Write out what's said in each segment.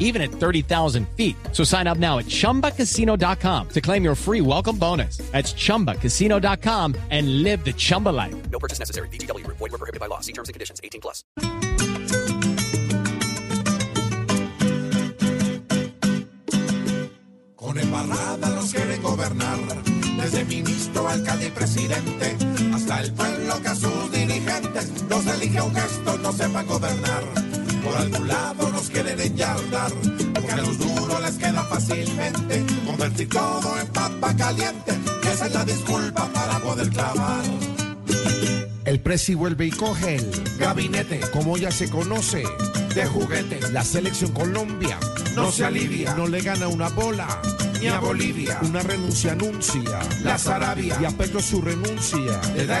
even at 30,000 feet. So sign up now at chumbacasino.com to claim your free welcome bonus. That's chumbacasino.com and live the Chumba life. No purchase necessary. VGW Group. Void were prohibited by law. See terms and conditions. 18 plus. Con embarrada nos quieren gobernar, desde ministro, alcalde y presidente, hasta el pueblo que a sus dirigentes los elige un gesto, no sepan gobernar. Por algún lado nos quieren enyardar, porque a los duros les queda fácilmente convertir todo en papa caliente, esa es la disculpa para poder clavar. El presi vuelve y coge el Gabinete como ya se conoce. de juguete, La selección Colombia no se alivia, no le gana una bola. ni a Bolivia, Una renuncia anuncia. la Sarabia, Y a Petro su renuncia. le da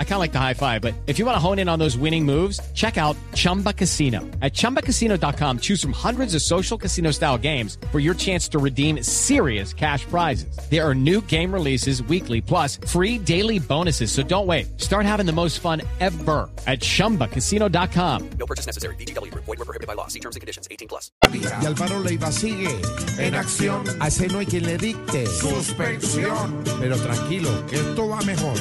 I kind of like the high five, but if you want to hone in on those winning moves, check out Chumba Casino. At chumbacasino.com, choose from hundreds of social casino style games for your chance to redeem serious cash prizes. There are new game releases weekly, plus free daily bonuses. So don't wait. Start having the most fun ever at chumbacasino.com. No purchase necessary. VGW Group. Void were prohibited by law. See terms and conditions. 18 plus. Y Álvaro Leyva sigue. en acción, A ese no hay quien le dicte. suspensión. Pero tranquilo, que esto va mejor.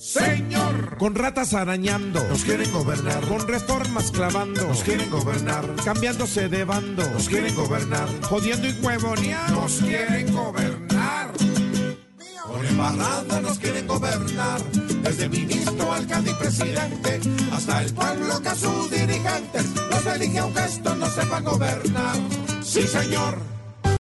Señor? Con ratas arañando. Nos quieren gobernar, Con reformas clavando. nos quieren gobernar, Cambiándose de bando. nos quieren gobernar, Jodiendo y huevoneando. nos quieren gobernar. Con embarrada nos quieren gobernar, desde ministro, alcalde y presidente, hasta el pueblo que a sus dirigentes los elige un gesto, no sepan gobernar. Sí, señor.